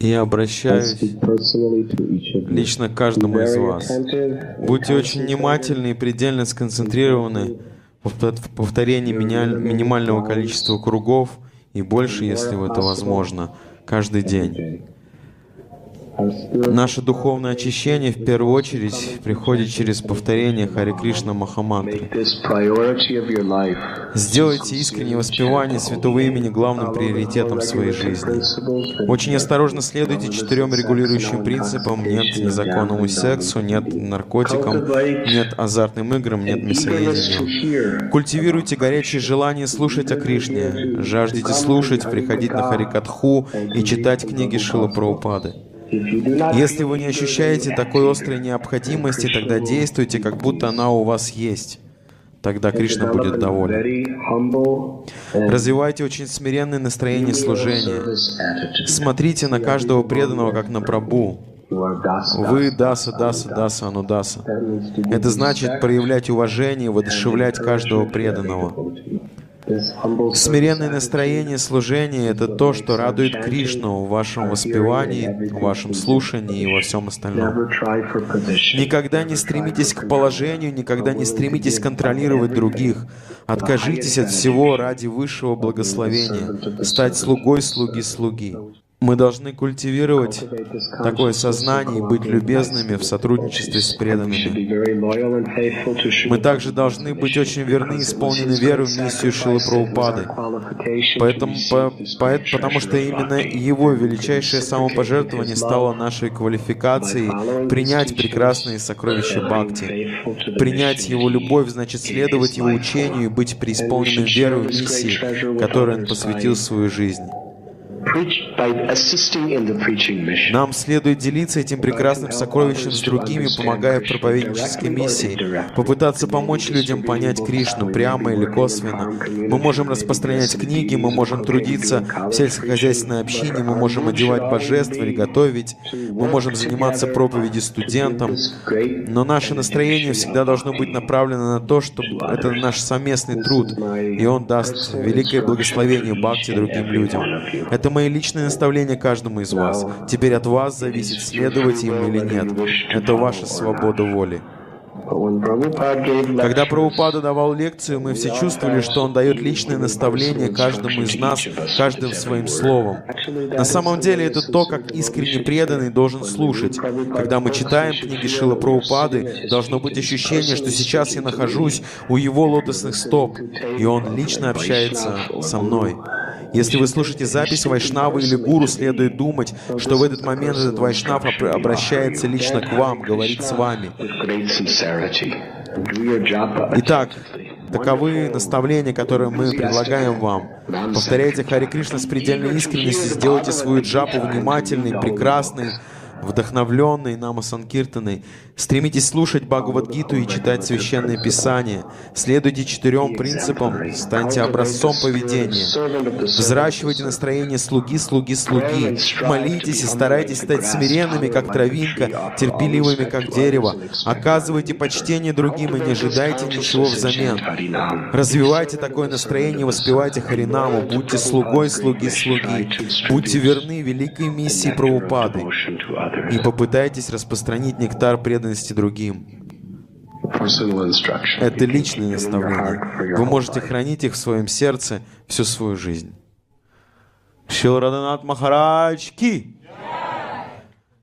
И обращаюсь лично к каждому из вас. Будьте очень внимательны и предельно сконцентрированы в повторении минимального количества кругов и больше, если это возможно, каждый день. Наше духовное очищение в первую очередь приходит через повторение Хари Кришна Махамантры. Сделайте искреннее воспевание святого имени главным приоритетом своей жизни. Очень осторожно следуйте четырем регулирующим принципам. Нет незаконному сексу, нет наркотикам, нет азартным играм, нет мясоедению. Культивируйте горячее желание слушать о Кришне. Жаждите слушать, приходить на Харикатху и читать книги Шила Праупады. Если вы не ощущаете такой острой необходимости, тогда действуйте, как будто она у вас есть. Тогда Кришна будет доволен. Развивайте очень смиренное настроение служения. Смотрите на каждого преданного, как на Прабу. Вы даса, даса, даса, анудаса. Это значит проявлять уважение, воодушевлять каждого преданного. Смиренное настроение служения — это то, что радует Кришну в вашем воспевании, в вашем слушании и во всем остальном. Никогда не стремитесь к положению, никогда не стремитесь контролировать других. Откажитесь от всего ради высшего благословения, стать слугой слуги слуги. Мы должны культивировать такое сознание и быть любезными в сотрудничестве с преданными. Мы также должны быть очень верны и исполнены веру в миссию Шилы Прабхупады. Поэтому, по, по, потому что именно его величайшее самопожертвование стало нашей квалификацией принять прекрасные сокровища Бхакти. Принять его любовь значит следовать его учению и быть преисполненным верой в миссии, которой он посвятил свою жизнь. Нам следует делиться этим прекрасным сокровищем с другими, помогая в проповеднической миссии, попытаться помочь людям понять Кришну прямо или косвенно. Мы можем распространять книги, мы можем трудиться в сельскохозяйственной общине, мы можем одевать божеств или готовить, мы можем заниматься проповедью студентам, но наше настроение всегда должно быть направлено на то, что это наш совместный труд, и он даст великое благословение Бхакти другим людям. Это мои личные наставления каждому из вас. Теперь от вас зависит, следовать им или нет. Это ваша свобода воли. Когда Прабхупада давал лекцию, мы все чувствовали, что он дает личное наставление каждому из нас, каждым своим словом. На самом деле это то, как искренне преданный должен слушать. Когда мы читаем книги Шила Прабхупады, должно быть ощущение, что сейчас я нахожусь у его лотосных стоп, и он лично общается со мной. Если вы слушаете запись Вайшнавы или Гуру, следует думать, что в этот момент этот Вайшнав обращается лично к вам, говорит с вами. Итак, таковы наставления, которые мы предлагаем вам. Повторяйте Хари Кришна с предельной искренностью, сделайте свою джапу внимательной, прекрасной, вдохновленной Нама Санкиртаной, стремитесь слушать Бхагавадгиту и читать Священное Писание, следуйте четырем принципам, станьте образцом поведения, взращивайте настроение слуги, слуги, слуги, молитесь и старайтесь стать смиренными, как травинка, терпеливыми, как дерево, оказывайте почтение другим и не ожидайте ничего взамен. Развивайте такое настроение, воспевайте Харинаму, будьте слугой слуги, слуги, будьте верны великой миссии Прабхупады и попытайтесь распространить нектар преданности другим. Это личные наставления. Вы можете хранить их в своем сердце всю свою жизнь. Шилраданат Махарадж Ки!